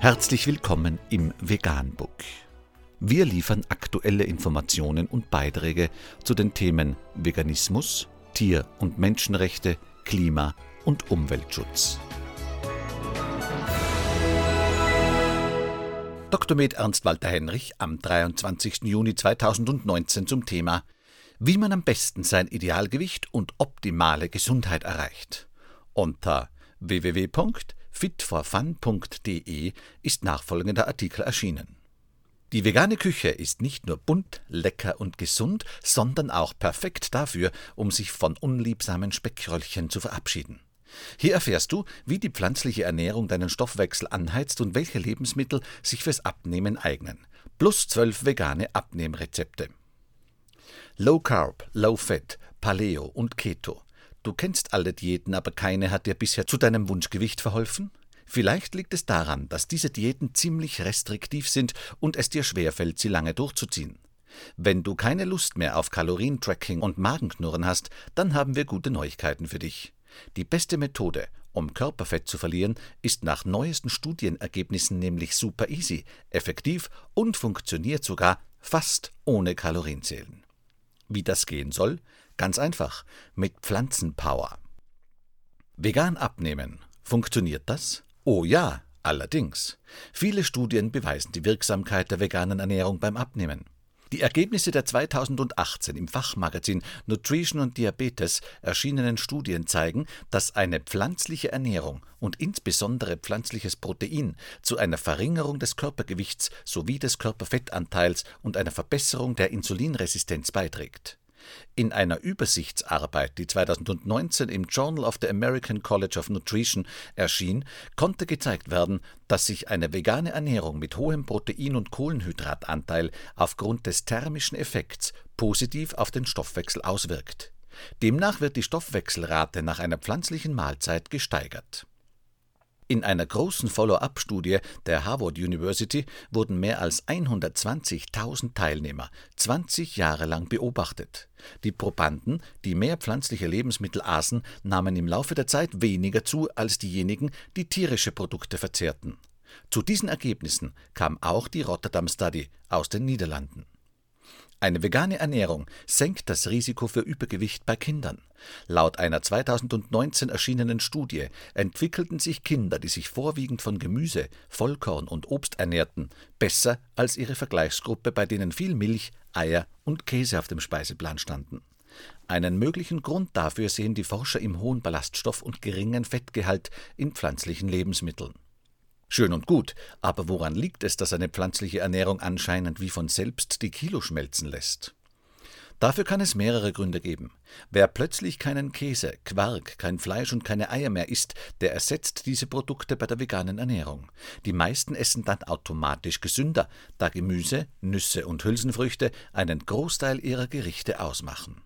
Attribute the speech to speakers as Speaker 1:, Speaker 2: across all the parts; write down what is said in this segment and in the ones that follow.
Speaker 1: Herzlich willkommen im Veganbook. Wir liefern aktuelle Informationen und Beiträge zu den Themen Veganismus, Tier- und Menschenrechte, Klima- und Umweltschutz. Dr. Med Ernst Walter Henrich am 23. Juni 2019 zum Thema Wie man am besten sein Idealgewicht und optimale Gesundheit erreicht. Unter www.fitforfun.de ist nachfolgender Artikel erschienen. Die vegane Küche ist nicht nur bunt, lecker und gesund, sondern auch perfekt dafür, um sich von unliebsamen Speckröllchen zu verabschieden. Hier erfährst du, wie die pflanzliche Ernährung deinen Stoffwechsel anheizt und welche Lebensmittel sich fürs Abnehmen eignen. Plus zwölf vegane Abnehmrezepte. Low Carb, Low Fat, Paleo und Keto. Du kennst alle Diäten, aber keine hat dir bisher zu deinem Wunschgewicht verholfen? Vielleicht liegt es daran, dass diese Diäten ziemlich restriktiv sind und es dir schwerfällt, sie lange durchzuziehen. Wenn du keine Lust mehr auf Kalorientracking und Magenknurren hast, dann haben wir gute Neuigkeiten für dich. Die beste Methode, um Körperfett zu verlieren, ist nach neuesten Studienergebnissen nämlich super easy, effektiv und funktioniert sogar fast ohne Kalorienzählen. Wie das gehen soll? Ganz einfach, mit Pflanzenpower. Vegan abnehmen. Funktioniert das? Oh ja, allerdings. Viele Studien beweisen die Wirksamkeit der veganen Ernährung beim Abnehmen. Die Ergebnisse der 2018 im Fachmagazin Nutrition und Diabetes erschienenen Studien zeigen, dass eine pflanzliche Ernährung und insbesondere pflanzliches Protein zu einer Verringerung des Körpergewichts sowie des Körperfettanteils und einer Verbesserung der Insulinresistenz beiträgt in einer Übersichtsarbeit, die 2019 im Journal of the American College of Nutrition erschien, konnte gezeigt werden, dass sich eine vegane Ernährung mit hohem Protein- und Kohlenhydratanteil aufgrund des thermischen Effekts positiv auf den Stoffwechsel auswirkt. Demnach wird die Stoffwechselrate nach einer pflanzlichen Mahlzeit gesteigert in einer großen Follow-up-Studie der Harvard University wurden mehr als 120.000 Teilnehmer 20 Jahre lang beobachtet. Die Probanden, die mehr pflanzliche Lebensmittel aßen, nahmen im Laufe der Zeit weniger zu als diejenigen, die tierische Produkte verzehrten. Zu diesen Ergebnissen kam auch die Rotterdam Study aus den Niederlanden eine vegane Ernährung senkt das Risiko für Übergewicht bei Kindern. Laut einer 2019 erschienenen Studie entwickelten sich Kinder, die sich vorwiegend von Gemüse, Vollkorn und Obst ernährten, besser als ihre Vergleichsgruppe, bei denen viel Milch, Eier und Käse auf dem Speiseplan standen. Einen möglichen Grund dafür sehen die Forscher im hohen Ballaststoff- und geringen Fettgehalt in pflanzlichen Lebensmitteln. Schön und gut, aber woran liegt es, dass eine pflanzliche Ernährung anscheinend wie von selbst die Kilo schmelzen lässt? Dafür kann es mehrere Gründe geben. Wer plötzlich keinen Käse, Quark, kein Fleisch und keine Eier mehr isst, der ersetzt diese Produkte bei der veganen Ernährung. Die meisten essen dann automatisch gesünder, da Gemüse, Nüsse und Hülsenfrüchte einen Großteil ihrer Gerichte ausmachen.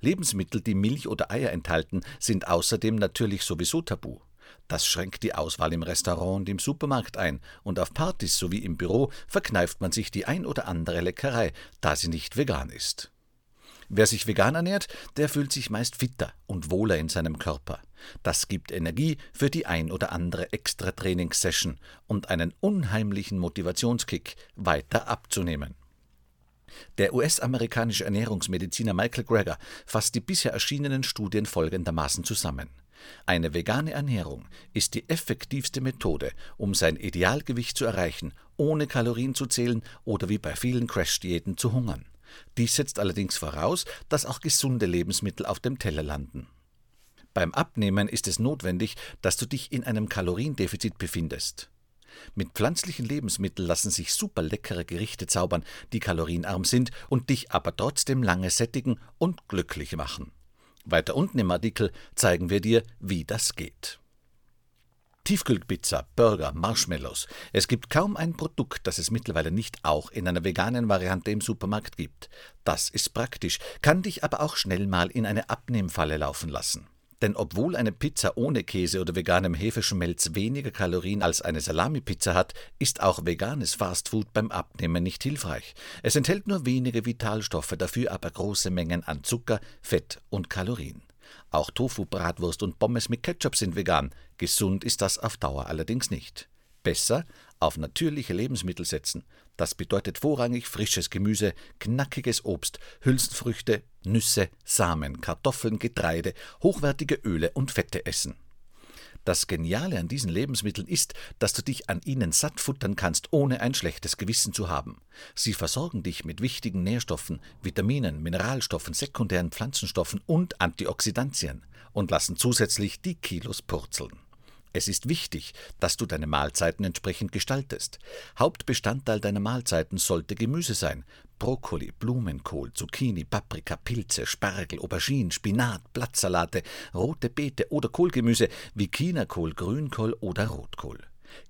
Speaker 1: Lebensmittel, die Milch oder Eier enthalten, sind außerdem natürlich sowieso tabu. Das schränkt die Auswahl im Restaurant und im Supermarkt ein, und auf Partys sowie im Büro verkneift man sich die ein oder andere Leckerei, da sie nicht vegan ist. Wer sich vegan ernährt, der fühlt sich meist fitter und wohler in seinem Körper. Das gibt Energie für die ein oder andere extra Trainingssession und einen unheimlichen Motivationskick, weiter abzunehmen. Der US-amerikanische Ernährungsmediziner Michael Greger fasst die bisher erschienenen Studien folgendermaßen zusammen. Eine vegane Ernährung ist die effektivste Methode, um sein Idealgewicht zu erreichen, ohne Kalorien zu zählen oder wie bei vielen Crash-Diäten zu hungern. Dies setzt allerdings voraus, dass auch gesunde Lebensmittel auf dem Teller landen. Beim Abnehmen ist es notwendig, dass du dich in einem Kaloriendefizit befindest. Mit pflanzlichen Lebensmitteln lassen sich super leckere Gerichte zaubern, die kalorienarm sind und dich aber trotzdem lange sättigen und glücklich machen. Weiter unten im Artikel zeigen wir dir, wie das geht. Tiefkühlpizza, Burger, Marshmallows. Es gibt kaum ein Produkt, das es mittlerweile nicht auch in einer veganen Variante im Supermarkt gibt. Das ist praktisch, kann dich aber auch schnell mal in eine Abnehmfalle laufen lassen. Denn obwohl eine Pizza ohne Käse oder veganem Hefeschmelz weniger Kalorien als eine Salami-Pizza hat, ist auch veganes Fastfood beim Abnehmen nicht hilfreich. Es enthält nur wenige Vitalstoffe, dafür aber große Mengen an Zucker, Fett und Kalorien. Auch Tofu, Bratwurst und Pommes mit Ketchup sind vegan. Gesund ist das auf Dauer allerdings nicht. Besser auf natürliche Lebensmittel setzen. Das bedeutet vorrangig frisches Gemüse, knackiges Obst, Hülsenfrüchte, Nüsse, Samen, Kartoffeln, Getreide, hochwertige Öle und Fette essen. Das Geniale an diesen Lebensmitteln ist, dass du dich an ihnen satt futtern kannst, ohne ein schlechtes Gewissen zu haben. Sie versorgen dich mit wichtigen Nährstoffen, Vitaminen, Mineralstoffen, sekundären Pflanzenstoffen und Antioxidantien und lassen zusätzlich die Kilos purzeln. Es ist wichtig, dass du deine Mahlzeiten entsprechend gestaltest. Hauptbestandteil deiner Mahlzeiten sollte Gemüse sein. Brokkoli, Blumenkohl, Zucchini, Paprika, Pilze, Spargel, Aubergine, Spinat, Blattsalate, rote Beete oder Kohlgemüse wie Chinakohl, Grünkohl oder Rotkohl.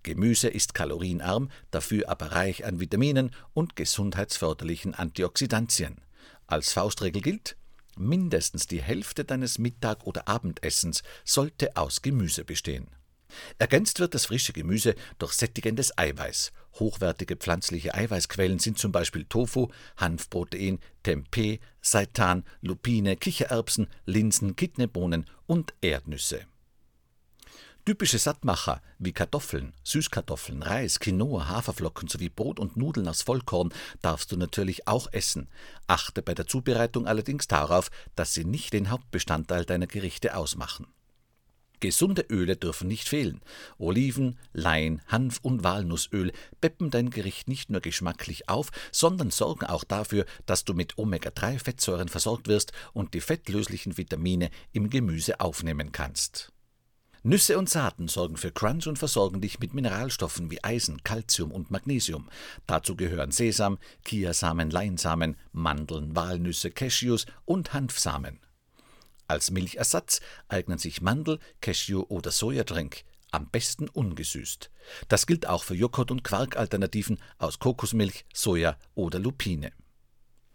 Speaker 1: Gemüse ist kalorienarm, dafür aber reich an Vitaminen und gesundheitsförderlichen Antioxidantien. Als Faustregel gilt, mindestens die Hälfte deines Mittag- oder Abendessens sollte aus Gemüse bestehen. Ergänzt wird das frische Gemüse durch sättigendes Eiweiß. Hochwertige pflanzliche Eiweißquellen sind zum Beispiel Tofu, Hanfprotein, Tempeh, Seitan, Lupine, Kichererbsen, Linsen, Kidneybohnen und Erdnüsse. Typische Sattmacher wie Kartoffeln, Süßkartoffeln, Reis, Quinoa, Haferflocken sowie Brot und Nudeln aus Vollkorn darfst du natürlich auch essen. Achte bei der Zubereitung allerdings darauf, dass sie nicht den Hauptbestandteil deiner Gerichte ausmachen. Gesunde Öle dürfen nicht fehlen. Oliven, Lein, Hanf und Walnussöl peppen dein Gericht nicht nur geschmacklich auf, sondern sorgen auch dafür, dass du mit Omega-3-Fettsäuren versorgt wirst und die fettlöslichen Vitamine im Gemüse aufnehmen kannst. Nüsse und Saaten sorgen für Crunch und versorgen dich mit Mineralstoffen wie Eisen, Calcium und Magnesium. Dazu gehören Sesam, Chiasamen, Leinsamen, Mandeln, Walnüsse, Cashews und Hanfsamen. Als Milchersatz eignen sich Mandel-, Cashew- oder Sojadrink, am besten ungesüßt. Das gilt auch für Joghurt- und Quarkalternativen aus Kokosmilch, Soja oder Lupine.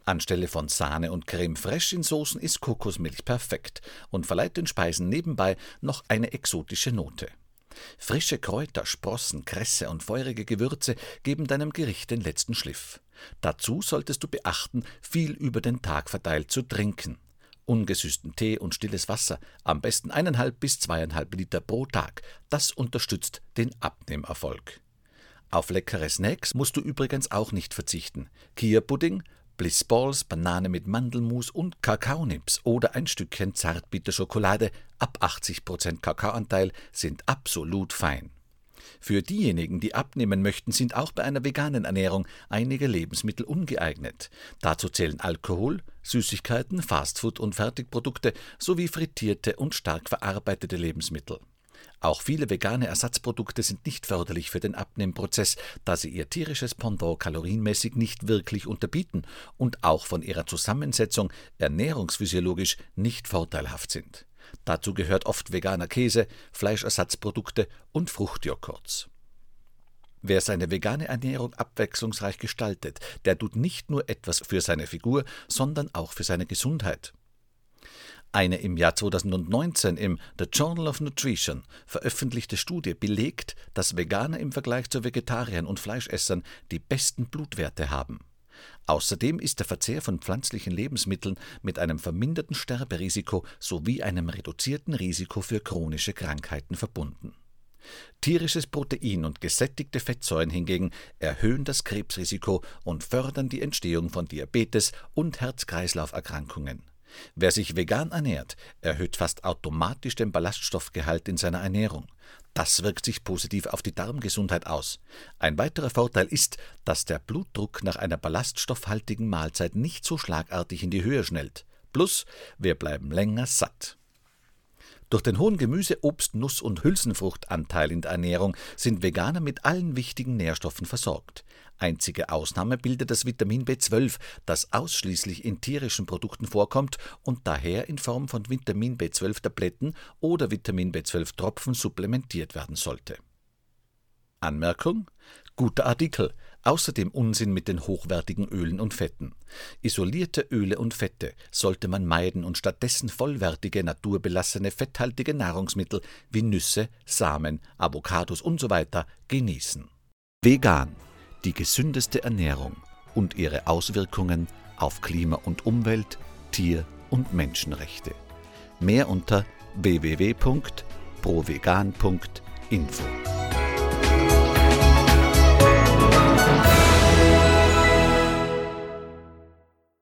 Speaker 1: Anstelle von Sahne und Creme fraiche in Soßen ist Kokosmilch perfekt und verleiht den Speisen nebenbei noch eine exotische Note. Frische Kräuter, Sprossen, Kresse und feurige Gewürze geben deinem Gericht den letzten Schliff. Dazu solltest du beachten, viel über den Tag verteilt zu trinken ungesüßten Tee und stilles Wasser, am besten eineinhalb bis zweieinhalb Liter pro Tag. Das unterstützt den Abnehmerfolg. Auf leckere Snacks musst du übrigens auch nicht verzichten. Kia-Pudding, Blissballs, Banane mit Mandelmus und Kakaonips oder ein Stückchen Zartbitterschokolade ab 80% Kakaoanteil sind absolut fein. Für diejenigen, die abnehmen möchten, sind auch bei einer veganen Ernährung einige Lebensmittel ungeeignet. Dazu zählen Alkohol, Süßigkeiten, Fastfood und Fertigprodukte sowie frittierte und stark verarbeitete Lebensmittel. Auch viele vegane Ersatzprodukte sind nicht förderlich für den Abnehmprozess, da sie ihr tierisches Pendant kalorienmäßig nicht wirklich unterbieten und auch von ihrer Zusammensetzung ernährungsphysiologisch nicht vorteilhaft sind. Dazu gehört oft veganer Käse, Fleischersatzprodukte und Fruchtjoghurts. Wer seine vegane Ernährung abwechslungsreich gestaltet, der tut nicht nur etwas für seine Figur, sondern auch für seine Gesundheit. Eine im Jahr 2019 im The Journal of Nutrition veröffentlichte Studie belegt, dass Veganer im Vergleich zu Vegetariern und Fleischessern die besten Blutwerte haben. Außerdem ist der Verzehr von pflanzlichen Lebensmitteln mit einem verminderten Sterberisiko sowie einem reduzierten Risiko für chronische Krankheiten verbunden. Tierisches Protein und gesättigte Fettsäuren hingegen erhöhen das Krebsrisiko und fördern die Entstehung von Diabetes und Herz-Kreislauf-Erkrankungen. Wer sich vegan ernährt, erhöht fast automatisch den Ballaststoffgehalt in seiner Ernährung. Das wirkt sich positiv auf die Darmgesundheit aus. Ein weiterer Vorteil ist, dass der Blutdruck nach einer ballaststoffhaltigen Mahlzeit nicht so schlagartig in die Höhe schnellt. Plus, wir bleiben länger satt. Durch den hohen Gemüse-, Obst-, Nuss- und Hülsenfruchtanteil in der Ernährung sind Veganer mit allen wichtigen Nährstoffen versorgt. Einzige Ausnahme bildet das Vitamin B12, das ausschließlich in tierischen Produkten vorkommt und daher in Form von Vitamin B12-Tabletten oder Vitamin B12-Tropfen supplementiert werden sollte. Anmerkung: Guter Artikel. Außerdem Unsinn mit den hochwertigen Ölen und Fetten. Isolierte Öle und Fette sollte man meiden und stattdessen vollwertige, naturbelassene, fetthaltige Nahrungsmittel wie Nüsse, Samen, Avocados usw. So genießen. Vegan. Die gesündeste Ernährung und ihre Auswirkungen auf Klima und Umwelt, Tier- und Menschenrechte. Mehr unter www.provegan.info.